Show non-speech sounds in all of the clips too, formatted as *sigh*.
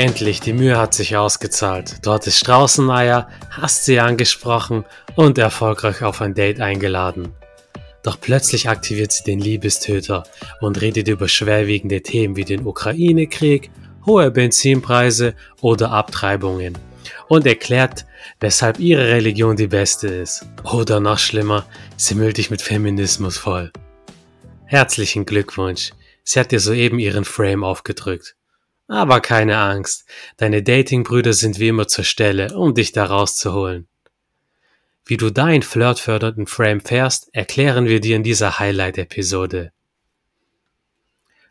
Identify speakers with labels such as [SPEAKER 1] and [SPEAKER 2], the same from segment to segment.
[SPEAKER 1] Endlich, die Mühe hat sich ausgezahlt. Du hattest Straußeneier, hast sie angesprochen und erfolgreich auf ein Date eingeladen. Doch plötzlich aktiviert sie den Liebestöter und redet über schwerwiegende Themen wie den Ukraine-Krieg, hohe Benzinpreise oder Abtreibungen und erklärt, weshalb ihre Religion die beste ist. Oder noch schlimmer, sie müllt dich mit Feminismus voll. Herzlichen Glückwunsch, sie hat dir soeben ihren Frame aufgedrückt. Aber keine Angst, deine Datingbrüder sind wie immer zur Stelle, um dich da rauszuholen. Wie du deinen flirtfördernden Frame fährst, erklären wir dir in dieser Highlight-Episode.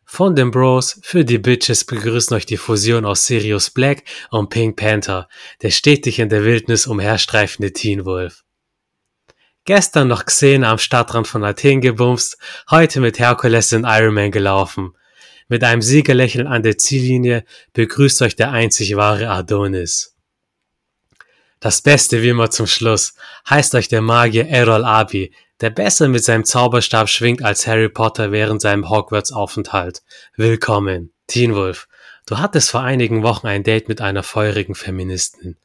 [SPEAKER 1] Von den Bros für die Bitches begrüßen euch die Fusion aus Sirius Black und Pink Panther, der stetig in der Wildnis umherstreifende Teen Wolf. Gestern noch Xen am Stadtrand von Athen gebumst, heute mit Herkules in Iron Man gelaufen. Mit einem Siegerlächeln an der Ziellinie begrüßt euch der einzig wahre Adonis. Das Beste wie immer zum Schluss heißt euch der Magier Errol Abi, der besser mit seinem Zauberstab schwingt als Harry Potter während seinem Hogwarts-Aufenthalt. Willkommen, Teen Wolf. Du hattest vor einigen Wochen ein Date mit einer feurigen Feministin.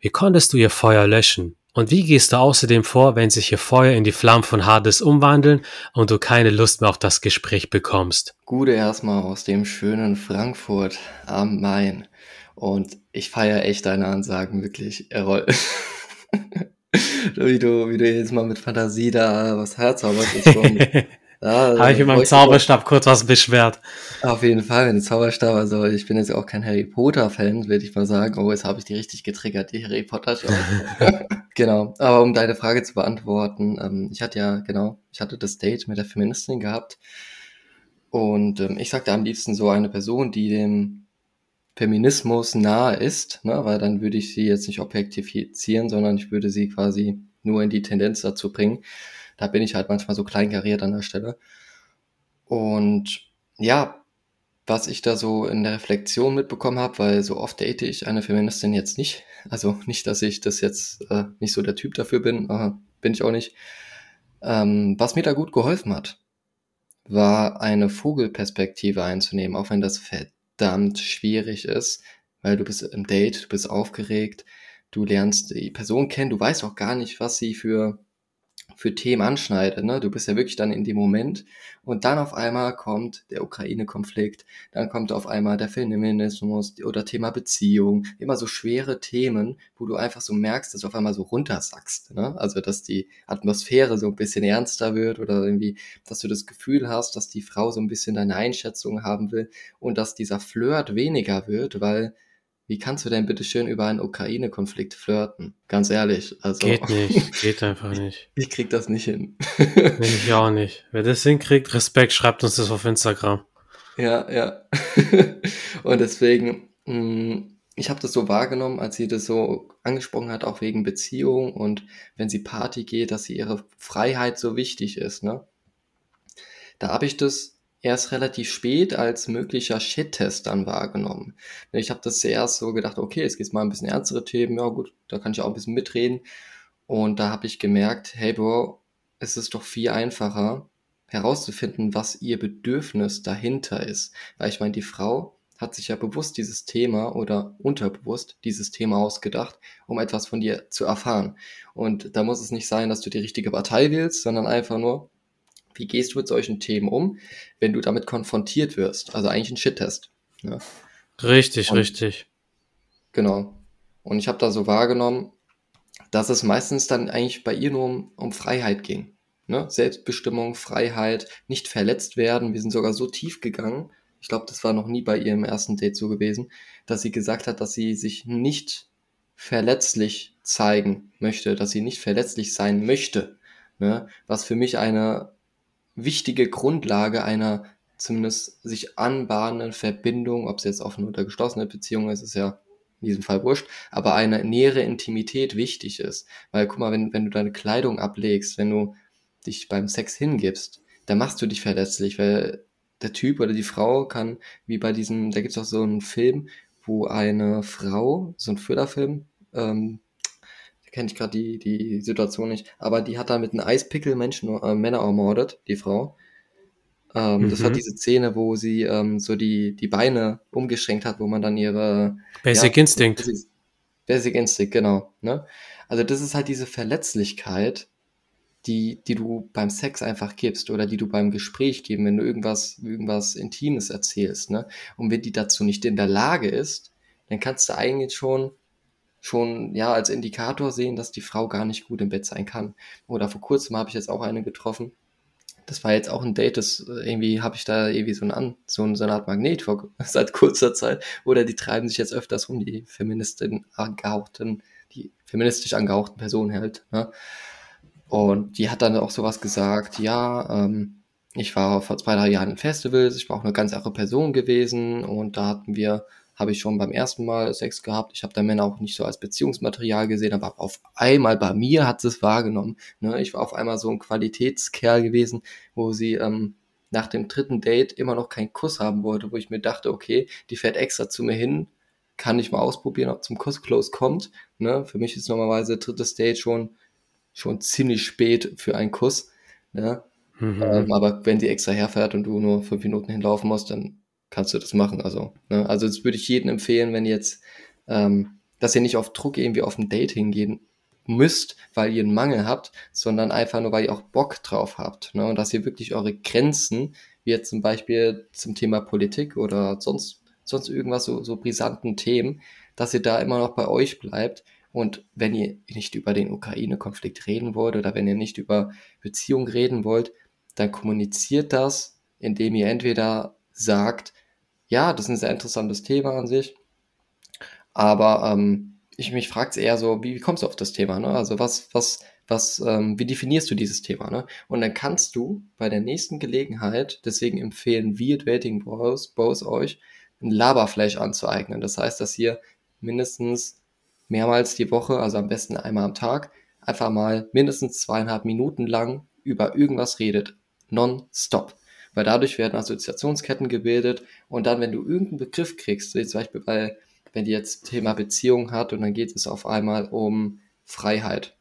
[SPEAKER 1] Wie konntest du ihr Feuer löschen? Und wie gehst du außerdem vor, wenn sich ihr Feuer in die Flammen von Hades umwandeln und du keine Lust mehr auf das Gespräch bekommst?
[SPEAKER 2] Gute erstmal aus dem schönen Frankfurt am Main. Und ich feiere echt deine Ansagen, wirklich, Errol. *laughs* wie, du, wie du jetzt mal mit Fantasie da was herzauberst, ist schon.
[SPEAKER 1] Ja, Habe ich mit meinem Zauberstab kurz was beschwert.
[SPEAKER 2] Auf jeden Fall, mit dem Zauberstab. Also ich bin jetzt auch kein Harry Potter-Fan, würde ich mal sagen. Oh, jetzt habe ich die richtig getriggert, die Harry Potter-Show. *laughs* genau. Aber um deine Frage zu beantworten, ähm, ich hatte ja, genau, ich hatte das Date mit der Feministin gehabt. Und ähm, ich sagte am liebsten so eine Person, die dem Feminismus nahe ist, ne? weil dann würde ich sie jetzt nicht objektifizieren, sondern ich würde sie quasi nur in die Tendenz dazu bringen. Da bin ich halt manchmal so kleinkariert an der Stelle. Und ja, was ich da so in der Reflexion mitbekommen habe, weil so oft date ich eine Feministin jetzt nicht. Also nicht, dass ich das jetzt äh, nicht so der Typ dafür bin, äh, bin ich auch nicht. Ähm, was mir da gut geholfen hat, war eine Vogelperspektive einzunehmen, auch wenn das verdammt schwierig ist, weil du bist im Date, du bist aufgeregt, du lernst die Person kennen, du weißt auch gar nicht, was sie für für Themen anschneide. Ne? Du bist ja wirklich dann in dem Moment und dann auf einmal kommt der Ukraine-Konflikt, dann kommt auf einmal der Feminismus oder Thema Beziehung, immer so schwere Themen, wo du einfach so merkst, dass du auf einmal so runtersackst. Ne? Also dass die Atmosphäre so ein bisschen ernster wird oder irgendwie, dass du das Gefühl hast, dass die Frau so ein bisschen deine Einschätzung haben will und dass dieser Flirt weniger wird, weil wie kannst du denn bitte schön über einen Ukraine-Konflikt flirten? Ganz ehrlich. Also,
[SPEAKER 1] geht nicht, *laughs* geht einfach nicht.
[SPEAKER 2] Ich krieg das nicht hin.
[SPEAKER 1] ich auch nicht. Wer das hinkriegt, Respekt, schreibt uns das auf Instagram.
[SPEAKER 2] Ja, ja. *laughs* Und deswegen, mh, ich habe das so wahrgenommen, als sie das so angesprochen hat, auch wegen Beziehung und wenn sie Party geht, dass sie ihre Freiheit so wichtig ist, ne? Da habe ich das erst relativ spät als möglicher Shit-Test dann wahrgenommen. Ich habe das zuerst so gedacht, okay, es geht mal ein bisschen ernstere Themen, ja gut, da kann ich auch ein bisschen mitreden. Und da habe ich gemerkt, hey Bro, es ist doch viel einfacher herauszufinden, was ihr Bedürfnis dahinter ist. Weil ich meine, die Frau hat sich ja bewusst dieses Thema oder unterbewusst dieses Thema ausgedacht, um etwas von dir zu erfahren. Und da muss es nicht sein, dass du die richtige Partei wählst, sondern einfach nur, wie gehst du mit solchen Themen um, wenn du damit konfrontiert wirst? Also eigentlich ein Shit-Test. Ja.
[SPEAKER 1] Richtig, Und, richtig.
[SPEAKER 2] Genau. Und ich habe da so wahrgenommen, dass es meistens dann eigentlich bei ihr nur um, um Freiheit ging. Ne? Selbstbestimmung, Freiheit, nicht verletzt werden. Wir sind sogar so tief gegangen. Ich glaube, das war noch nie bei ihrem ersten Date so gewesen, dass sie gesagt hat, dass sie sich nicht verletzlich zeigen möchte, dass sie nicht verletzlich sein möchte. Ne? Was für mich eine wichtige Grundlage einer zumindest sich anbahnenden Verbindung, ob es jetzt offene oder geschlossene Beziehung ist, ist ja in diesem Fall wurscht, aber eine nähere Intimität wichtig ist. Weil guck mal, wenn, wenn du deine Kleidung ablegst, wenn du dich beim Sex hingibst, dann machst du dich verletzlich, weil der Typ oder die Frau kann, wie bei diesem, da gibt es auch so einen Film, wo eine Frau, so ein Thriller-Film, ähm, kenne ich gerade die, die Situation nicht, aber die hat da mit einem Eispickel Menschen, äh, Männer ermordet, die Frau. Ähm, Das war
[SPEAKER 1] Mhm.
[SPEAKER 2] diese Szene, wo sie ähm, so die, die Beine umgeschränkt hat, wo man dann ihre
[SPEAKER 1] Basic
[SPEAKER 2] ja,
[SPEAKER 1] Instinct.
[SPEAKER 2] Basic, Basic Instinct, genau. Ne? Also das ist halt diese Verletzlichkeit, die, die du beim Sex einfach gibst oder die du beim Gespräch gibst, wenn du irgendwas, irgendwas Intimes erzählst. Ne? Und wenn die dazu nicht in der Lage ist, dann kannst du eigentlich schon schon ja als Indikator sehen, dass die Frau gar nicht gut im Bett sein kann. Oder vor kurzem habe ich jetzt auch eine getroffen. Das war jetzt auch ein Date, das äh, irgendwie habe ich da irgendwie so, ein An, so, ein, so eine Art Magnet vor, *laughs* seit kurzer Zeit. Oder die treiben sich jetzt öfters rum, die Feministin angehauchten, die feministisch angehauchten Personen halt. Ne? Und die hat dann auch sowas gesagt, ja, ähm, ich war vor zwei, drei Jahren in Festivals, ich war auch eine ganz andere Person gewesen und da hatten wir, habe ich schon beim ersten Mal Sex gehabt. Ich habe da Männer auch nicht so als Beziehungsmaterial gesehen, aber auf einmal bei mir hat sie es wahrgenommen. Ne? Ich war auf einmal so ein Qualitätskerl gewesen, wo sie ähm, nach dem dritten Date immer noch keinen Kuss haben wollte, wo ich mir dachte, okay, die fährt extra zu mir hin, kann ich mal ausprobieren, ob zum Kuss close kommt. Ne? Für mich ist normalerweise drittes Date schon schon ziemlich spät für einen Kuss. Ne?
[SPEAKER 1] Mhm.
[SPEAKER 2] Ähm, aber wenn die extra herfährt und du nur fünf Minuten hinlaufen musst, dann kannst du das machen. Also, ne? also das würde ich jedem empfehlen, wenn ihr jetzt, ähm, dass ihr nicht auf Druck irgendwie auf ein Date hingehen müsst, weil ihr einen Mangel habt, sondern einfach nur, weil ihr auch Bock drauf habt. Ne? Und dass ihr wirklich eure Grenzen, wie jetzt zum Beispiel zum Thema Politik oder sonst, sonst irgendwas, so, so brisanten Themen, dass ihr da immer noch bei euch bleibt und wenn ihr nicht über den Ukraine-Konflikt reden wollt oder wenn ihr nicht über Beziehungen reden wollt, dann kommuniziert das, indem ihr entweder sagt, ja, das ist ein sehr interessantes Thema an sich, aber ähm, ich mich fragt eher so, wie, wie kommst du auf das Thema? Ne? Also was, was, was, ähm, wie definierst du dieses Thema? Ne? Und dann kannst du bei der nächsten Gelegenheit, deswegen empfehlen wir Dating Bros, Bros euch, ein Laberfleisch anzueignen. Das heißt, dass ihr mindestens mehrmals die Woche, also am besten einmal am Tag, einfach mal mindestens zweieinhalb Minuten lang über irgendwas redet. Non-stop. Weil dadurch werden Assoziationsketten gebildet und dann, wenn du irgendeinen Begriff kriegst, wie zum Beispiel bei, wenn die jetzt Thema Beziehung hat und dann geht es auf einmal um Freiheit.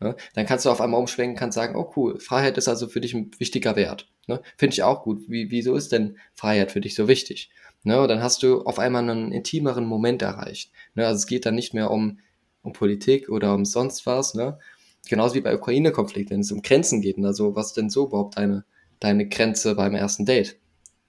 [SPEAKER 2] Ne? Dann kannst du auf einmal umschwenken, kannst sagen, oh cool, Freiheit ist also für dich ein wichtiger Wert. Ne? Finde ich auch gut. Wie, wieso ist denn Freiheit für dich so wichtig? Ne? Und dann hast du auf einmal einen intimeren Moment erreicht. Ne? Also es geht dann nicht mehr um, um Politik oder um sonst was. Ne? Genauso wie bei Ukraine-Konflikt, wenn es um Grenzen geht. Also was denn so überhaupt deine, deine Grenze beim ersten Date?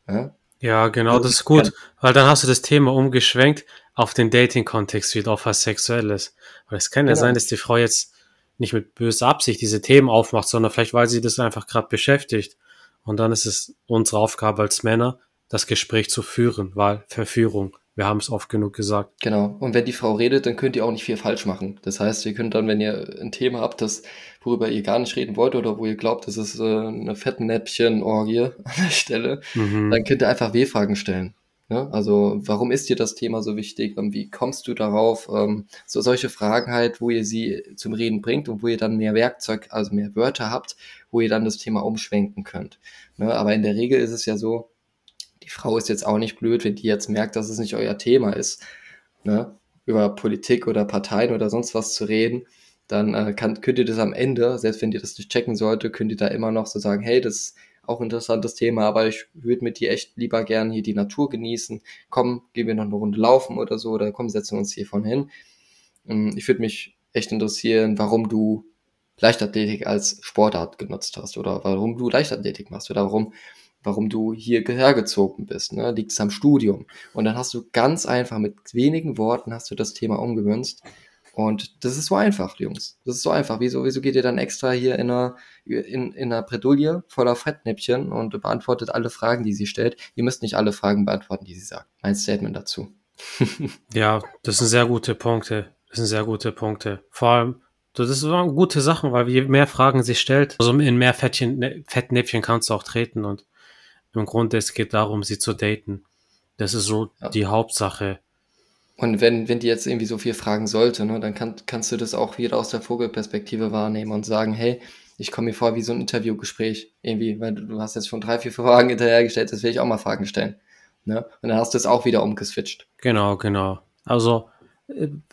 [SPEAKER 2] Ne?
[SPEAKER 1] Ja, genau, das ist gut, weil dann hast du das Thema umgeschwenkt auf den Dating-Kontext wieder, auf was Sexuelles. Weil es kann ja
[SPEAKER 2] Genau.
[SPEAKER 1] sein, dass die Frau jetzt nicht mit böser Absicht diese Themen aufmacht, sondern vielleicht, weil sie das einfach gerade beschäftigt. Und dann ist es unsere Aufgabe als Männer, das Gespräch zu führen, weil Verführung, wir haben es oft genug gesagt.
[SPEAKER 2] Genau. Und wenn die Frau redet, dann könnt ihr auch nicht viel falsch machen. Das heißt, ihr könnt dann, wenn ihr ein Thema habt, das, worüber ihr gar nicht reden wollt oder wo ihr glaubt, das ist äh, eine Fettnäpfchen-Orgie an der Stelle,
[SPEAKER 1] Mhm.
[SPEAKER 2] dann könnt ihr einfach W-Fragen stellen. Ne? Also, warum ist dir das Thema so wichtig? Und wie kommst du darauf? Ähm, so solche Fragen halt, wo ihr sie zum Reden bringt und wo ihr dann mehr Werkzeug, also mehr Wörter habt, wo ihr dann das Thema umschwenken könnt. Ne? Aber in der Regel ist es ja so, Frau ist jetzt auch nicht blöd, wenn die jetzt merkt, dass es nicht euer Thema ist, ne? über Politik oder Parteien oder sonst was zu reden, dann äh, kann, könnt ihr das am Ende, selbst wenn ihr das nicht checken sollte, könnt ihr da immer noch so sagen, hey, das ist auch ein interessantes Thema, aber ich würde mit dir echt lieber gern hier die Natur genießen. Komm, gehen wir noch eine Runde laufen oder so, oder komm, setzen wir uns hier von hin. Ähm, Ich würde mich echt interessieren, warum du Leichtathletik als Sportart genutzt hast oder warum du Leichtathletik machst oder warum, warum du hier hergezogen bist. Ne? Liegt es am Studium? Und dann hast du ganz einfach mit wenigen Worten hast du das Thema umgemünzt. Und das ist so einfach, Jungs. Das ist so einfach. Wieso, wieso geht ihr dann extra hier in einer, in, in einer Bredouille voller Fettnäpfchen und beantwortet alle Fragen, die sie stellt? Ihr müsst nicht alle Fragen beantworten, die sie sagt. Mein Statement dazu. *laughs*
[SPEAKER 1] Ja, das sind sehr gute Punkte. Das sind sehr gute Punkte. Vor allem, das waren gute Sachen, weil je mehr Fragen sie stellt, also in mehr Fettchen, Fettnäpfchen kannst du auch treten und im Grunde es geht darum, sie zu daten. Das ist so
[SPEAKER 2] Ja.
[SPEAKER 1] die Hauptsache.
[SPEAKER 2] Und wenn, wenn die jetzt irgendwie so viel fragen sollte, ne, dann kann, kannst du das auch wieder aus der Vogelperspektive wahrnehmen und sagen, hey, ich komme mir vor wie so ein Interviewgespräch irgendwie, weil du, du hast jetzt schon drei, vier Fragen hinterhergestellt, das will ich auch mal Fragen stellen. Ne? Und dann hast du es auch wieder umgeswitcht.
[SPEAKER 1] Genau, genau. Also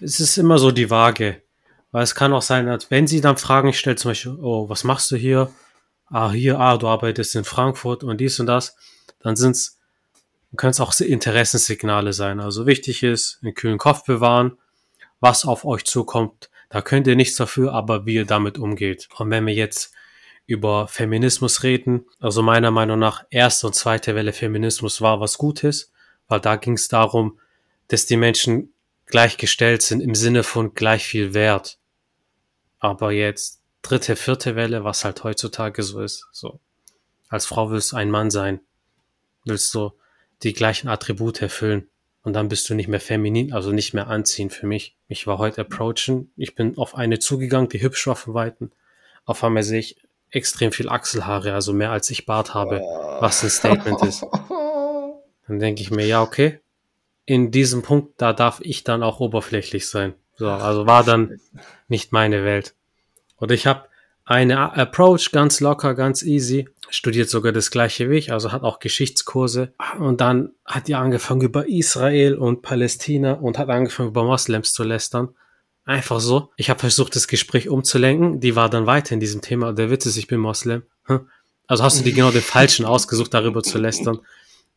[SPEAKER 1] es ist immer so die Waage. Weil es kann auch sein, dass wenn sie dann Fragen stellt, zum Beispiel, oh, was machst du hier? Ah, hier, ah, du arbeitest in Frankfurt und dies und das, dann sind's, können es auch Interessenssignale sein. Also wichtig ist, einen kühlen Kopf bewahren, was auf euch zukommt. Da könnt ihr nichts dafür, aber wie ihr damit umgeht. Und wenn wir jetzt über Feminismus reden, also meiner Meinung nach erste und zweite Welle Feminismus war was Gutes, weil da ging es darum, dass die Menschen gleichgestellt sind im Sinne von gleich viel Wert. Aber jetzt dritte, vierte Welle, was halt heutzutage so ist, so. Als Frau willst du ein Mann sein. Willst du die gleichen Attribute erfüllen. Und dann bist du nicht mehr feminin, also nicht mehr anziehen für mich. Ich war heute approachen. Ich bin auf eine zugegangen, die hübsch war von Weitem. Auf einmal sehe ich extrem viel Achselhaare, also mehr als ich Bart habe, was ein Statement ist. *laughs* Dann denke ich mir, ja, okay. In diesem Punkt, da darf ich dann auch oberflächlich sein. So, also war dann nicht meine Welt. Und ich habe eine Approach ganz locker, ganz easy, studiert sogar das gleiche wie ich, also hat auch Geschichtskurse. Und dann hat die angefangen über Israel und Palästina und hat angefangen über Moslems zu lästern. Einfach so. Ich habe versucht, das Gespräch umzulenken. Die war dann weiter in diesem Thema. Der Witz ist, ich bin Moslem. Hm? Also hast du dir genau den Falschen ausgesucht, darüber zu lästern.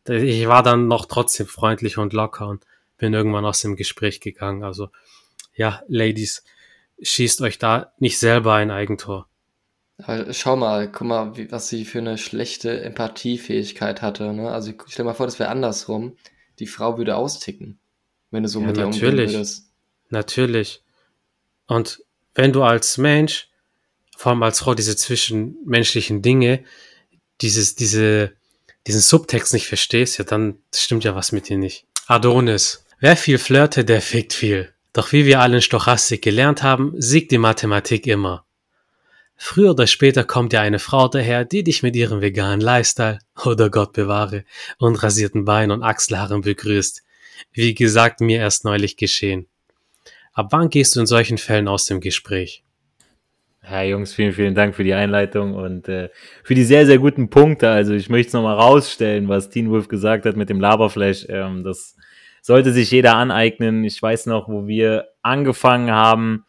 [SPEAKER 1] Ich war dann noch trotzdem freundlich und locker und bin irgendwann aus dem Gespräch gegangen. Also ja, Ladies, schießt euch da nicht selber ein Eigentor.
[SPEAKER 2] Schau mal, guck mal, wie, was sie für eine schlechte Empathiefähigkeit hatte. Ne? Also stell mal vor, das wäre andersrum. Die Frau würde austicken, wenn du so
[SPEAKER 1] Ja,
[SPEAKER 2] mit ihr umgehen
[SPEAKER 1] natürlich.
[SPEAKER 2] würdest.
[SPEAKER 1] Natürlich. Und wenn du als Mensch, vor allem als Frau, diese zwischenmenschlichen Dinge, dieses, diese, diesen Subtext nicht verstehst, ja, dann stimmt ja was mit dir nicht. Adonis. Wer viel flirtet, der fickt viel. Doch wie wir alle in Stochastik gelernt haben, siegt die Mathematik immer. Früher oder später kommt dir eine Frau daher, die dich mit ihrem veganen Lifestyle *laughs* oder Gott bewahre und rasierten Beinen und Achselhaaren begrüßt. Wie gesagt, mir erst neulich geschehen. Ab wann gehst du in solchen Fällen aus dem Gespräch?
[SPEAKER 3] Ja, Jungs, vielen, vielen Dank für die Einleitung und äh, für die sehr, sehr guten Punkte. Also ich möchte es nochmal rausstellen, was Teen Wolf gesagt hat mit dem Laberflash. Ähm, das sollte sich jeder aneignen. Ich weiß noch, wo wir angefangen haben,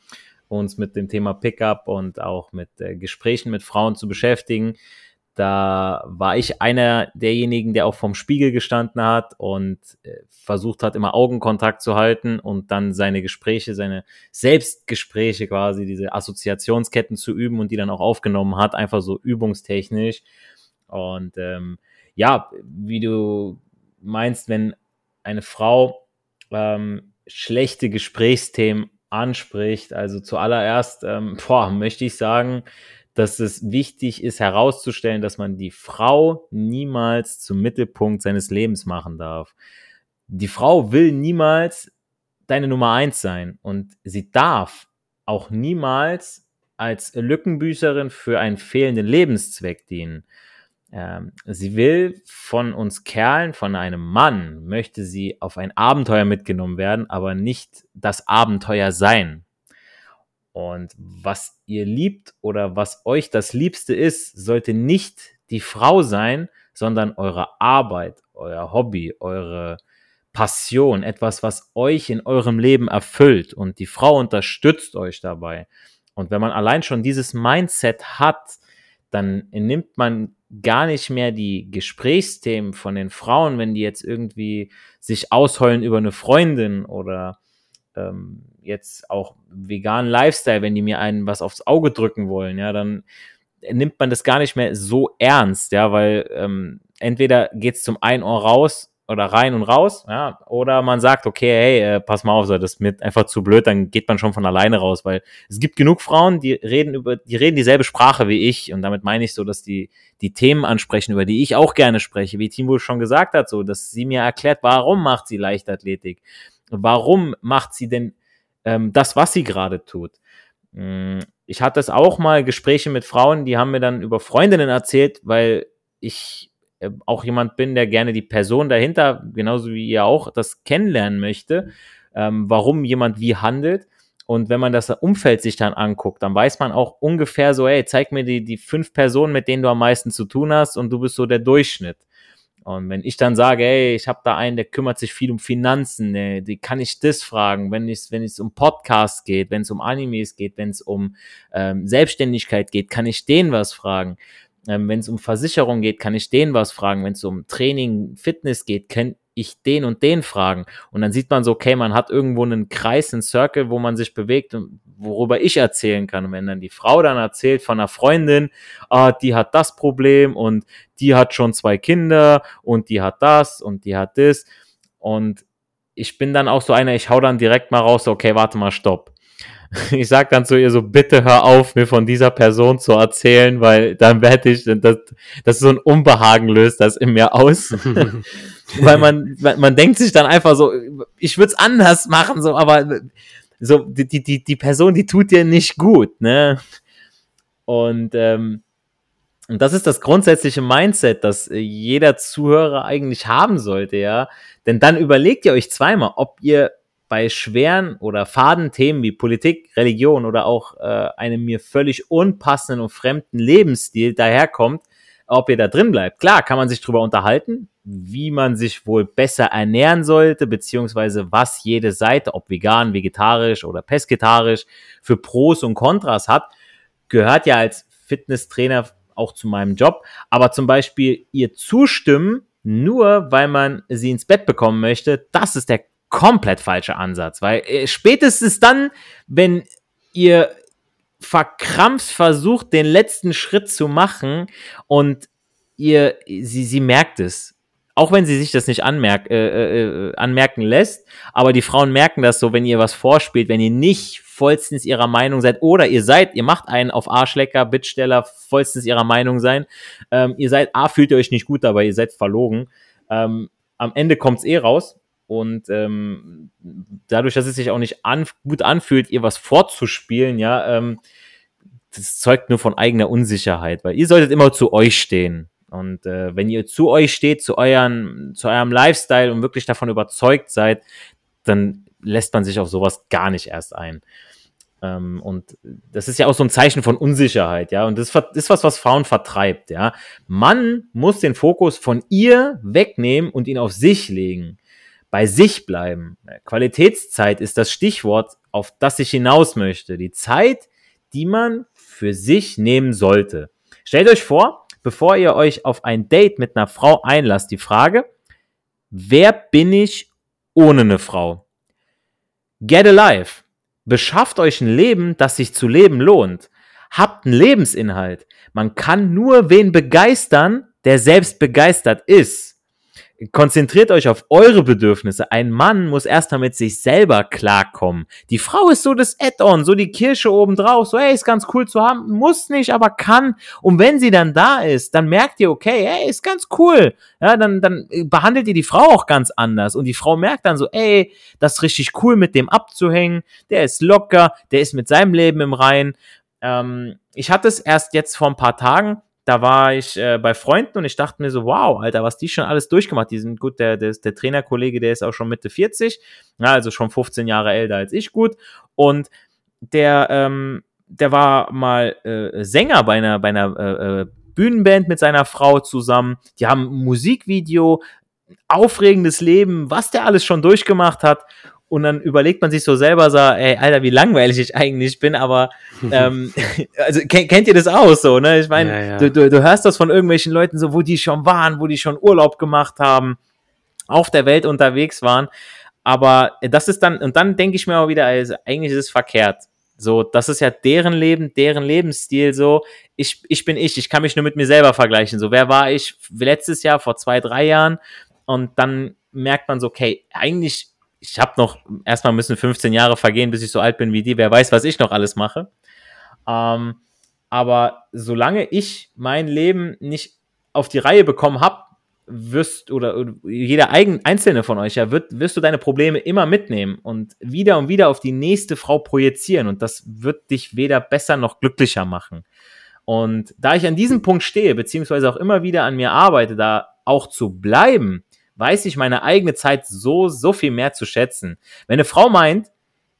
[SPEAKER 3] uns mit dem Thema Pickup und auch mit äh, Gesprächen mit Frauen zu beschäftigen. Da war ich einer derjenigen, der auch vom Spiegel gestanden hat und äh, versucht hat, immer Augenkontakt zu halten und dann seine Gespräche, seine Selbstgespräche quasi, diese Assoziationsketten zu üben und die dann auch aufgenommen hat, einfach so übungstechnisch. Und ähm, ja, wie du meinst, wenn eine Frau ähm, schlechte Gesprächsthemen anspricht, also zuallererst, ähm, *laughs* boah, möchte ich sagen, dass es wichtig ist herauszustellen, dass man die Frau niemals zum Mittelpunkt seines Lebens machen darf. Die Frau will niemals deine Nummer eins sein und sie darf auch niemals als Lückenbüßerin für einen fehlenden Lebenszweck dienen. Ähm, sie will von uns Kerlen, von einem Mann, möchte sie auf ein Abenteuer mitgenommen werden, aber nicht das Abenteuer sein. Und was ihr liebt oder was euch das Liebste ist, sollte nicht die Frau sein, sondern eure Arbeit, euer Hobby, eure Passion, etwas, was euch in eurem Leben erfüllt. Und die Frau unterstützt euch dabei. Und wenn man allein schon dieses Mindset hat, dann nimmt man gar nicht mehr die Gesprächsthemen von den Frauen, wenn die jetzt irgendwie sich ausheulen über eine Freundin oder ähm, jetzt auch veganen Lifestyle, wenn die mir einen was aufs Auge drücken wollen, ja, dann nimmt man das gar nicht mehr so ernst, ja, weil ähm, entweder geht's zum ein Ohr raus oder rein und raus, ja, oder man sagt, okay, hey, äh, pass mal auf, so, das ist mir einfach zu blöd, dann geht man schon von alleine raus, weil es gibt genug Frauen, die reden über, die reden dieselbe Sprache wie ich. Und damit meine ich so, dass die die Themen ansprechen, über die ich auch gerne spreche, wie Timo schon gesagt hat, so, dass sie mir erklärt, warum macht sie Leichtathletik, warum macht sie denn ähm, das, was sie gerade tut. Mm, Ich hatte es auch mal Gespräche mit Frauen, die haben mir dann über Freundinnen erzählt, weil ich auch jemand bin, der gerne die Person dahinter, genauso wie ihr auch, das kennenlernen möchte, ähm, warum jemand wie handelt. Und wenn man das Umfeld sich dann anguckt, dann weiß man auch ungefähr so, hey, zeig mir die, die fünf Personen, mit denen du am meisten zu tun hast und du bist so der Durchschnitt. Und wenn ich dann sage, ey, ich habe da einen, der kümmert sich viel um Finanzen, ne, die kann ich das fragen, wenn es wenn um Podcasts geht, wenn es um Animes geht, wenn es um ähm, Selbstständigkeit geht, kann ich den was fragen. Ähm, wenn es um Versicherung geht, kann ich den was fragen. Wenn es um Training, Fitness geht, kann ich den und den fragen. Und dann sieht man so, okay, man hat irgendwo einen Kreis, einen Circle, wo man sich bewegt und worüber ich erzählen kann. Und wenn dann die Frau dann erzählt von einer Freundin, ah, die hat das Problem und die hat schon zwei Kinder und die hat das und die hat das. Und ich bin dann auch so einer, ich hau dann direkt mal raus, okay, warte mal, stopp. *laughs* Ich sag dann zu ihr so, bitte hör auf, mir von dieser Person zu erzählen, weil dann werde ich, das, das so ein Unbehagen löst das in mir aus. *laughs* weil man, man denkt sich dann einfach so, ich würde es anders machen, so, aber so, die, die, die Person, die tut dir nicht gut, ne? Und, ähm, und das ist das grundsätzliche Mindset, das jeder Zuhörer eigentlich haben sollte, ja. Denn dann überlegt ihr euch zweimal, ob ihr bei schweren oder faden Themen wie Politik, Religion oder auch äh, einem mir völlig unpassenden und fremden Lebensstil daherkommt, ob ihr da drin bleibt. Klar, kann man sich drüber unterhalten, wie man sich wohl besser ernähren sollte, beziehungsweise was jede Seite, ob vegan, vegetarisch oder pesketarisch, für Pros und Kontras hat, gehört ja als Fitnesstrainer auch zu meinem Job. Aber zum Beispiel ihr zustimmen, nur weil man sie ins Bett bekommen möchte, das ist der komplett falsche Ansatz, weil äh, spätestens dann, wenn ihr verkrampft versucht, den letzten Schritt zu machen und ihr, sie, sie merkt es. Auch wenn sie sich das nicht anmerk, äh, äh, äh, anmerken lässt, aber die Frauen merken das so, wenn ihr was vorspielt, wenn ihr nicht vollstens ihrer Meinung seid oder ihr seid, ihr macht einen auf Arschlecker, Bittsteller, vollstens ihrer Meinung sein. Ähm, ihr seid, A, fühlt ihr euch nicht gut dabei, ihr seid verlogen. Ähm, am Ende kommt's eh raus. Und ähm, dadurch, dass es sich auch nicht an, gut anfühlt, ihr was vorzuspielen, ja, ähm, das zeugt nur von eigener Unsicherheit, weil ihr solltet immer zu euch stehen. Und äh, wenn ihr zu euch steht, zu, euren, zu eurem Lifestyle und wirklich davon überzeugt seid, dann lässt man sich auf sowas gar nicht erst ein. Ähm, und das ist ja auch so ein Zeichen von Unsicherheit, ja. Und das ist was, was Frauen vertreibt, ja. Man muss den Fokus von ihr wegnehmen und ihn auf sich legen bei sich bleiben. Qualitätszeit ist das Stichwort, auf das ich hinaus möchte. Die Zeit, die man für sich nehmen sollte. Stellt euch vor, bevor ihr euch auf ein Date mit einer Frau einlasst, die Frage, wer bin ich ohne eine Frau? Get alive. Beschafft euch ein Leben, das sich zu leben lohnt. Habt einen Lebensinhalt. Man kann nur wen begeistern, der selbst begeistert ist konzentriert euch auf eure Bedürfnisse. Ein Mann muss erst mit sich selber klarkommen. Die Frau ist so das Add-on, so die Kirsche obendrauf. So, hey, ist ganz cool zu haben. Muss nicht, aber kann. Und wenn sie dann da ist, dann merkt ihr, okay, hey, ist ganz cool. Ja, dann, dann behandelt ihr die Frau auch ganz anders. Und die Frau merkt dann so, ey, das ist richtig cool, mit dem abzuhängen. Der ist locker, der ist mit seinem Leben im Rein. Ähm, ich hatte es erst jetzt vor ein paar Tagen da war ich äh, bei Freunden und ich dachte mir so, wow, Alter, was die schon alles durchgemacht. Die sind gut, der, der, der Trainerkollege, der ist auch schon Mitte 40, ja, also schon 15 Jahre älter als ich gut. Und der, ähm, der war mal äh, Sänger bei einer, bei einer äh, äh Bühnenband mit seiner Frau zusammen. Die haben ein Musikvideo, aufregendes Leben, was der alles schon durchgemacht hat und dann überlegt man sich so selber so, ey, Alter, wie langweilig ich eigentlich bin, aber *laughs* ähm, also kennt, kennt ihr das auch so, ne? Ich meine, ja, ja. du, du, du hörst das von irgendwelchen Leuten so, wo die schon waren, wo die schon Urlaub gemacht haben, auf der Welt unterwegs waren. Aber das ist dann, und dann denke ich mir auch wieder, also eigentlich ist es verkehrt. So, das ist ja deren Leben, deren Lebensstil so. Ich, ich bin ich, ich kann mich nur mit mir selber vergleichen. So, wer war ich letztes Jahr, vor zwei, drei Jahren? Und dann merkt man so, okay, eigentlich ich habe noch, erstmal müssen 15 Jahre vergehen, bis ich so alt bin wie die. Wer weiß, was ich noch alles mache. Ähm, aber solange ich mein Leben nicht auf die Reihe bekommen habe, wirst oder, oder jeder eigen, einzelne von euch ja wird, wirst du deine Probleme immer mitnehmen und wieder und wieder auf die nächste Frau projizieren und das wird dich weder besser noch glücklicher machen. Und da ich an diesem Punkt stehe, beziehungsweise auch immer wieder an mir arbeite, da auch zu bleiben, weiß ich meine eigene Zeit so, so viel mehr zu schätzen. Wenn eine Frau meint,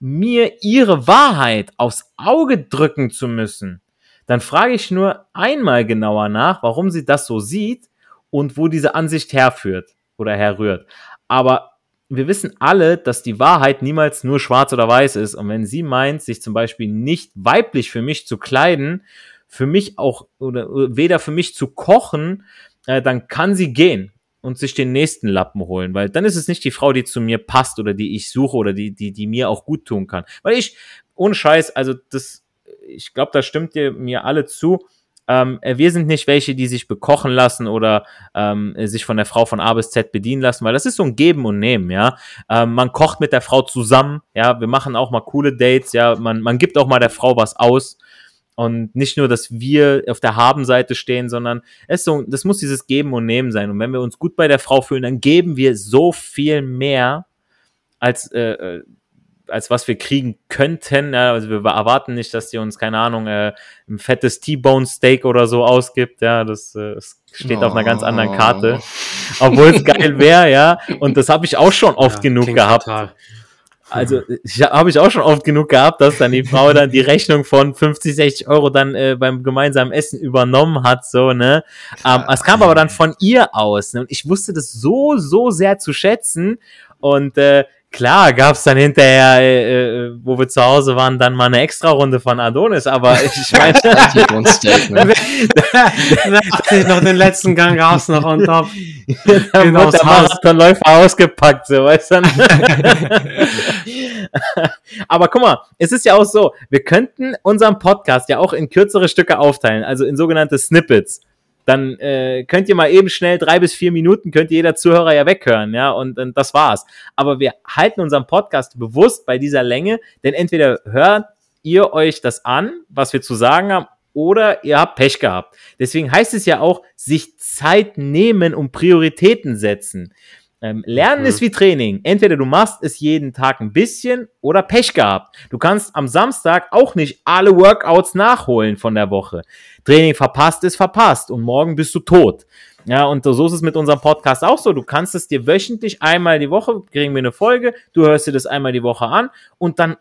[SPEAKER 3] mir ihre Wahrheit aufs Auge drücken zu müssen, dann frage ich nur einmal genauer nach, warum sie das so sieht und wo diese Ansicht herführt oder herrührt. Aber wir wissen alle, dass die Wahrheit niemals nur schwarz oder weiß ist. Und wenn sie meint, sich zum Beispiel nicht weiblich für mich zu kleiden, für mich auch, oder weder für mich zu kochen, äh, dann kann sie gehen und sich den nächsten Lappen holen, weil dann ist es nicht die Frau, die zu mir passt oder die ich suche oder die, die, die mir auch gut tun kann. Weil ich, ohne Scheiß, also das, ich glaube, da stimmt ihr mir alle zu. Ähm, äh, wir sind nicht welche, die sich bekochen lassen oder ähm, sich von der Frau von A bis Z bedienen lassen, weil das ist so ein Geben und Nehmen, ja. Ähm, man kocht mit der Frau zusammen, ja, wir machen auch mal coole Dates, ja, man, man gibt auch mal der Frau was aus. Und nicht nur, dass wir auf der Habenseite stehen, sondern es so, das muss dieses Geben und Nehmen sein. Und wenn wir uns gut bei der Frau fühlen, dann geben wir so viel mehr, als, äh, äh als was wir kriegen könnten. Ja, also wir erwarten nicht, dass die uns, keine Ahnung, äh, ein fettes T-Bone Steak oder so ausgibt. Ja, das, äh, das steht oh. auf einer ganz anderen Karte. Oh. Obwohl es geil wäre, ja. Und das habe ich auch schon oft ja, genug gehabt. Total. Also habe ich auch schon oft genug gehabt, dass dann die Frau dann die Rechnung von 50, 60 Euro dann äh, beim gemeinsamen Essen übernommen hat, so, ne? Ähm, es kam aber dann von ihr aus. Ne? Und ich wusste das so, so sehr zu schätzen. Und äh, Klar, gab's dann hinterher, äh, äh, wo wir zu Hause waren, dann mal eine Extra-Runde von Adonis, aber ich *laughs* meine,
[SPEAKER 1] ne? *laughs* noch den letzten Gang gab's noch on top. *laughs*
[SPEAKER 3] dann genau, der Marathonläufer ausgepackt, so, weißt du? aber guck mal, es ist ja auch so, wir könnten unseren Podcast ja auch in kürzere Stücke aufteilen, also in sogenannte Snippets dann äh, könnt ihr mal eben schnell drei bis vier Minuten, könnt ihr jeder Zuhörer ja weghören, ja, und, und das war's. Aber wir halten unseren Podcast bewusst bei dieser Länge, denn entweder hört ihr euch das an, was wir zu sagen haben, oder ihr habt Pech gehabt. Deswegen heißt es ja auch, sich Zeit nehmen und Prioritäten setzen. Ähm, Lernen mhm. ist wie Training. Entweder du machst es jeden Tag ein bisschen oder Pech gehabt. Du kannst am Samstag auch nicht alle Workouts nachholen von der Woche. Training verpasst ist verpasst und morgen bist du tot. Ja, und so ist es mit unserem Podcast auch so. Du kannst es dir wöchentlich einmal die Woche, kriegen wir eine Folge, du hörst dir das einmal die Woche an und dann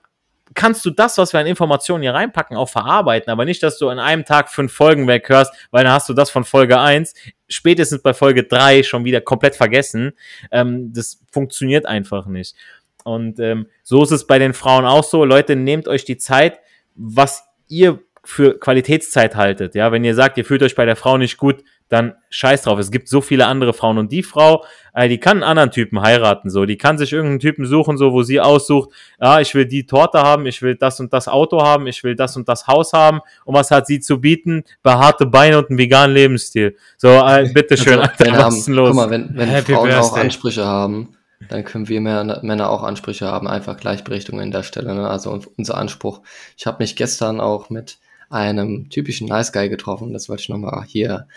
[SPEAKER 3] kannst du das, was wir an Informationen hier reinpacken, auch verarbeiten, aber nicht, dass du an einem Tag fünf Folgen weghörst, weil dann hast du das von Folge eins spätestens bei Folge drei schon wieder komplett vergessen. Ähm, das funktioniert einfach nicht. Und ähm, so ist es bei den Frauen auch so. Leute, nehmt euch die Zeit, was ihr für Qualitätszeit haltet. Ja, wenn ihr sagt, ihr fühlt euch bei der Frau nicht gut, dann scheiß drauf. Es gibt so viele andere Frauen und die Frau, äh, die kann einen anderen Typen heiraten, so. Die kann sich irgendeinen Typen suchen, so, wo sie aussucht, ja, ich will die Torte haben, ich will das und das Auto haben, ich will das und das Haus haben. Und was hat sie zu bieten? Behaarte Beine und einen veganen Lebensstil. So, äh, bitteschön, also,
[SPEAKER 2] Alter, was ist los? Guck mal, wenn, wenn Frauen Birthday. auch Ansprüche haben, dann können wir mehr, Männer auch Ansprüche haben, einfach Gleichberechtigung in der Stelle. Ne? Also unser Anspruch. Ich habe mich gestern auch mit einem typischen Nice Guy getroffen, das wollte ich nochmal hier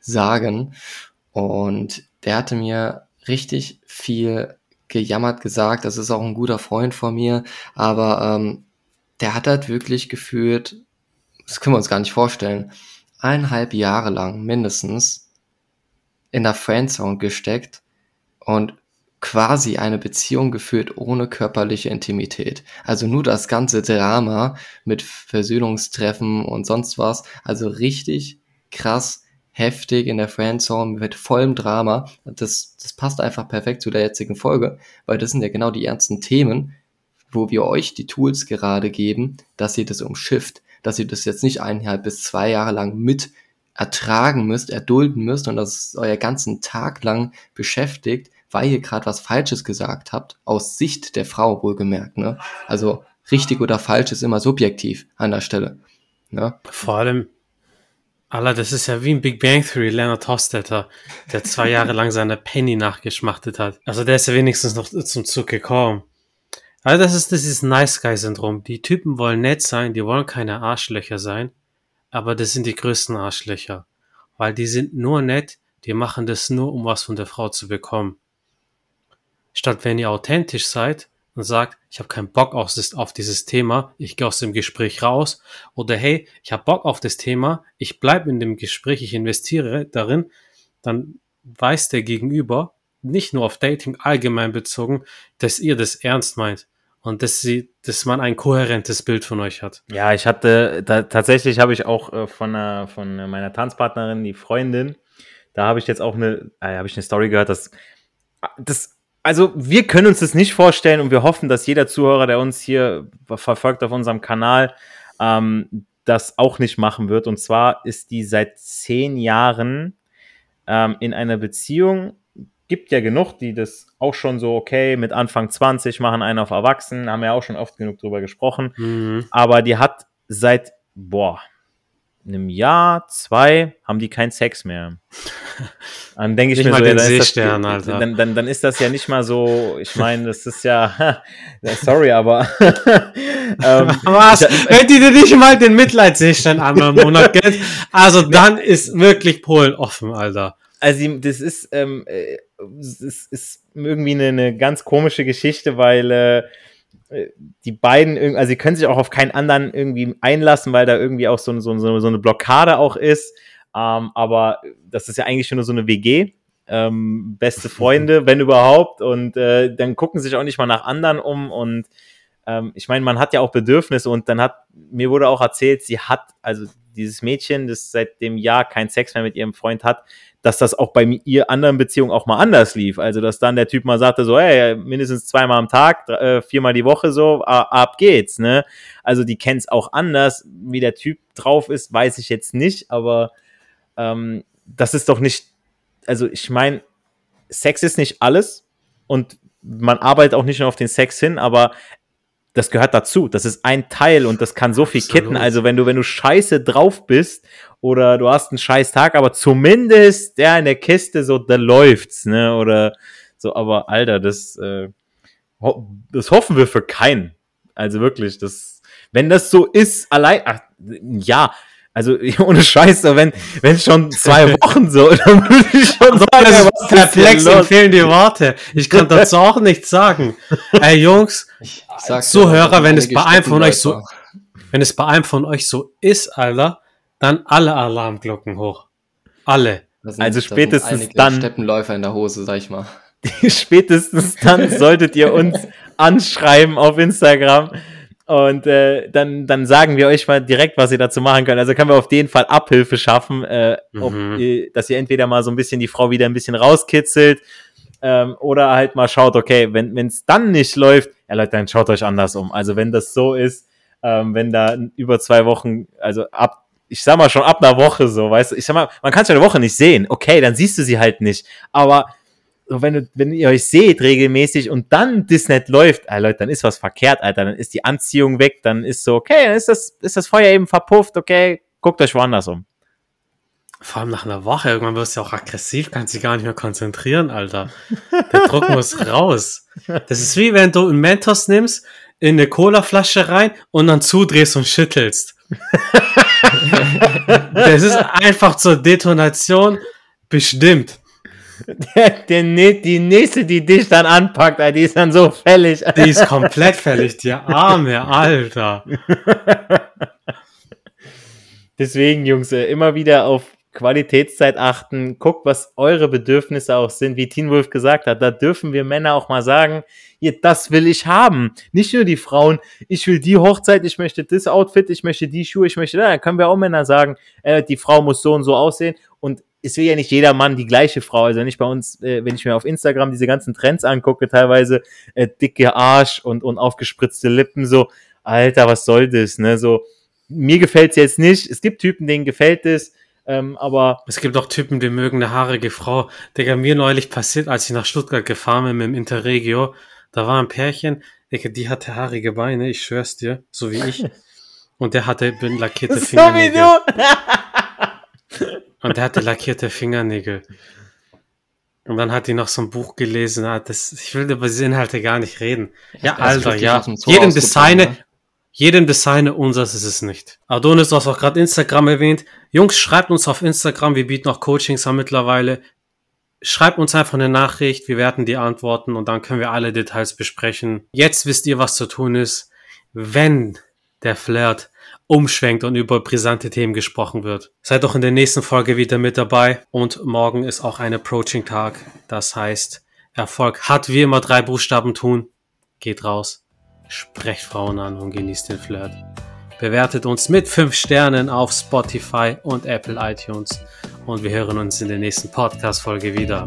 [SPEAKER 2] sagen. Und der hatte mir richtig viel gejammert gesagt. Das ist auch ein guter Freund von mir. Aber ähm, der hat halt wirklich gefühlt, das können wir uns gar nicht vorstellen, eineinhalb Jahre lang mindestens in der Friendzone gesteckt und quasi eine Beziehung geführt ohne körperliche Intimität. Also nur das ganze Drama mit Versöhnungstreffen und sonst was. Also richtig krass heftig in der Friendzone mit vollem Drama. Das, das passt einfach perfekt zu der jetzigen Folge, weil das sind ja genau die ernsten Themen, wo wir euch die Tools gerade geben, dass ihr das umschifft, dass ihr das jetzt nicht eineinhalb bis zwei Jahre lang mit ertragen müsst, erdulden müsst und das euer ganzen Tag lang beschäftigt, weil ihr gerade was Falsches gesagt habt, aus Sicht der Frau wohlgemerkt. Ne? Also richtig oder falsch ist immer subjektiv an der Stelle. Ne?
[SPEAKER 1] Vor allem, Alter, das ist ja wie ein Big Bang Theory, Leonard Hofstetter, der zwei Jahre lang seine Penny nachgeschmachtet hat. Also der ist ja wenigstens noch zum Zug gekommen. Also das ist dieses Nice Guy Syndrom. Die Typen wollen nett sein, die wollen keine Arschlöcher sein, aber das sind die größten Arschlöcher. Weil die sind nur nett, die machen das nur, um was von der Frau zu bekommen. Statt wenn ihr authentisch seid, und sagt, ich habe keinen Bock auf, das, auf dieses Thema, ich gehe aus dem Gespräch raus. Oder hey, ich habe Bock auf das Thema, ich bleibe in dem Gespräch, ich investiere darin, dann weiß der Gegenüber, nicht nur auf Dating allgemein bezogen, dass ihr das ernst meint und dass sie, dass man ein kohärentes Bild von euch hat.
[SPEAKER 3] Ja, ich hatte da, tatsächlich habe ich auch äh, von einer, von meiner Tanzpartnerin die Freundin, da habe ich jetzt auch eine, äh, habe ich eine Story gehört, dass das also wir können uns das nicht vorstellen und wir hoffen, dass jeder Zuhörer, der uns hier verfolgt auf unserem Kanal, ähm, das auch nicht machen wird. Und zwar ist die seit zehn Jahren ähm, in einer Beziehung. Gibt ja genug, die das auch schon so, okay, mit Anfang 20 machen einen auf Erwachsenen, haben wir ja auch schon oft genug drüber gesprochen.
[SPEAKER 1] Mhm.
[SPEAKER 3] Aber die hat seit, boah, einem Jahr, zwei, haben die keinen Sex mehr. *laughs* Dann denke ich
[SPEAKER 1] Nicht
[SPEAKER 3] mir
[SPEAKER 1] mal
[SPEAKER 3] so,
[SPEAKER 1] den
[SPEAKER 3] ja, dann, ist das,
[SPEAKER 1] Seestern, Alter.
[SPEAKER 3] dann, dann, dann ist das ja nicht mal so, ich meine, das ist ja, *laughs* sorry, aber *laughs* ähm,
[SPEAKER 1] Was? Ihr dir nicht mal den Mitleidsseestand einmal im Monat Geld? Also dann ist wirklich Polen offen, Alter.
[SPEAKER 3] also die- das ist, ähm, äh, es ist, irgendwie eine, eine ganz komische Geschichte, weil äh, äh, die beiden, also sie können sich auch auf keinen anderen irgendwie einlassen, weil da irgendwie auch so, so, so, so eine Blockade auch ist. Ähm, aber das ist ja eigentlich schon nur so eine WG. Ähm, beste Freunde, *laughs* wenn überhaupt. Und äh, dann gucken sich auch nicht mal nach anderen um. Und ähm, ich meine, man hat ja auch Bedürfnisse. Und dann hat, mir wurde auch erzählt, sie hat, also dieses Mädchen, das seit dem Jahr keinen Sex mehr mit ihrem Freund hat, dass das auch bei ihr anderen Beziehungen auch mal anders lief. Also, dass dann der Typ mal sagte, so, hey, mindestens zweimal am Tag, äh, viermal die Woche so, ab geht's, ne? Also, die kennt's auch anders. Wie der Typ drauf ist, weiß ich jetzt nicht, aber ähm, das ist doch nicht, also ich meine, Sex ist nicht alles und man arbeitet auch nicht nur auf den Sex hin, aber das gehört dazu. Das ist ein Teil und das kann so viel
[SPEAKER 1] Absolut.
[SPEAKER 3] kitten. Also wenn du, wenn du scheiße drauf bist oder du hast einen scheiß Tag, aber zumindest der in der Kiste so, da läuft's, ne? Oder so, aber Alter, das, äh, ho das hoffen wir für keinen. Also wirklich, das, wenn das so ist, allein, ach, ja, also *laughs* ohne Scheiße, wenn, wenn schon zwei *laughs* Wochen so, dann würde ich schon sagen,
[SPEAKER 1] Das
[SPEAKER 3] ey,
[SPEAKER 1] ist
[SPEAKER 3] was
[SPEAKER 1] perplex,
[SPEAKER 3] los?
[SPEAKER 1] fehlen die Worte. Ich kann *laughs* dazu auch nichts sagen. Ey, Jungs,
[SPEAKER 2] Ich sag's
[SPEAKER 1] Zuhörer, wenn es bei einem von euch
[SPEAKER 2] Steppenläufer.
[SPEAKER 1] wenn es bei einem von euch so ist, Alter, dann alle Alarmglocken hoch. Alle.
[SPEAKER 2] Sind-
[SPEAKER 3] Also spätestens dann-
[SPEAKER 2] Steppenläufer in der Hose, sag ich mal.
[SPEAKER 3] spätestens dann solltet ihr uns anschreiben auf Instagram und äh, dann, dann sagen wir euch mal direkt, was ihr dazu machen könnt. Also können wir auf jeden Fall Abhilfe schaffen, äh, ob,
[SPEAKER 1] Mhm.
[SPEAKER 3] ihr, dass ihr entweder mal so ein bisschen die Frau wieder ein bisschen rauskitzelt ähm, oder halt mal schaut, okay, wenn es dann nicht läuft, ja Leute, dann schaut euch anders um. Also wenn das so ist, ähm, wenn da über zwei Wochen, also ab ich sag mal schon ab einer Woche so, weißt du, ich sag mal, man kann es ja eine Woche nicht sehen, okay, dann siehst du sie halt nicht, aber so, wenn, du, wenn ihr euch seht regelmäßig und dann das nicht läuft, ey Leute, dann ist was verkehrt, Alter. Dann ist die Anziehung weg, dann ist so, okay, dann ist das, ist das Feuer eben verpufft, okay, guckt euch woanders um.
[SPEAKER 1] Vor allem nach einer Woche, irgendwann wirst du auch aggressiv, kannst dich gar nicht mehr konzentrieren, Alter. Der Druck muss raus. Das ist wie wenn du einen Mentos nimmst, in eine Colaflasche rein und dann zudrehst und schüttelst. das ist einfach zur Detonation bestimmt.
[SPEAKER 3] Der, der, die nächste, die dich dann anpackt, die ist dann so fällig.
[SPEAKER 1] Die ist komplett fällig, die arme, Alter.
[SPEAKER 3] Deswegen, Jungs, äh, immer wieder auf Qualitätszeit achten. Guckt, was eure Bedürfnisse auch sind. Wie Teen Wolf gesagt hat, da dürfen wir Männer auch mal sagen, hier, das will ich haben. Nicht nur die Frauen, ich will die Hochzeit, ich möchte das Outfit, ich möchte die Schuhe, ich möchte, da können wir auch Männer sagen, äh, die Frau muss so und so aussehen. Es will ja nicht jeder Mann die gleiche Frau. Also wenn ich bei uns, äh, wenn ich mir auf Instagram diese ganzen Trends angucke, teilweise äh, dicke Arsch und, und aufgespritzte Lippen, so, Alter, was soll das, ne? So, mir gefällt's jetzt nicht. Es gibt Typen, denen gefällt es, ähm, aber
[SPEAKER 1] Es gibt auch Typen, die mögen eine haarige Frau. Digga, mir neulich passiert, als ich nach Stuttgart gefahren bin mit dem Interregio, da war ein Pärchen, Digga, die hatte haarige Beine, ich schwör's dir, so wie ich. *laughs* Und der hatte lackierte
[SPEAKER 3] so wie
[SPEAKER 1] Fingernägel.
[SPEAKER 3] du. *laughs*
[SPEAKER 1] Und der hatte lackierte Fingernägel. Und dann hat die noch so ein Buch gelesen. ah, Das, ich will über diese Inhalte gar nicht reden. Ja,
[SPEAKER 2] Er
[SPEAKER 1] Alter, ja. Jedem seine,
[SPEAKER 2] ne?
[SPEAKER 1] jedem seine, unseres ist es nicht. Adonis, du hast auch gerade Instagram erwähnt. Jungs, schreibt uns auf Instagram, wir bieten auch Coachings an mittlerweile. Schreibt uns einfach eine Nachricht, wir werden die antworten und dann können wir alle Details besprechen. Jetzt wisst ihr, was zu tun ist, wenn der Flirt umschwenkt und über brisante Themen gesprochen wird. Seid doch in der nächsten Folge wieder mit dabei und morgen ist auch ein Approaching-Tag. Das heißt, Erfolg hat wie immer drei Buchstaben tun. Geht raus, sprecht Frauen an und genießt den Flirt. Bewertet uns mit 5 Sternen auf Spotify und Apple iTunes. Und wir hören uns in der nächsten Podcast-Folge wieder.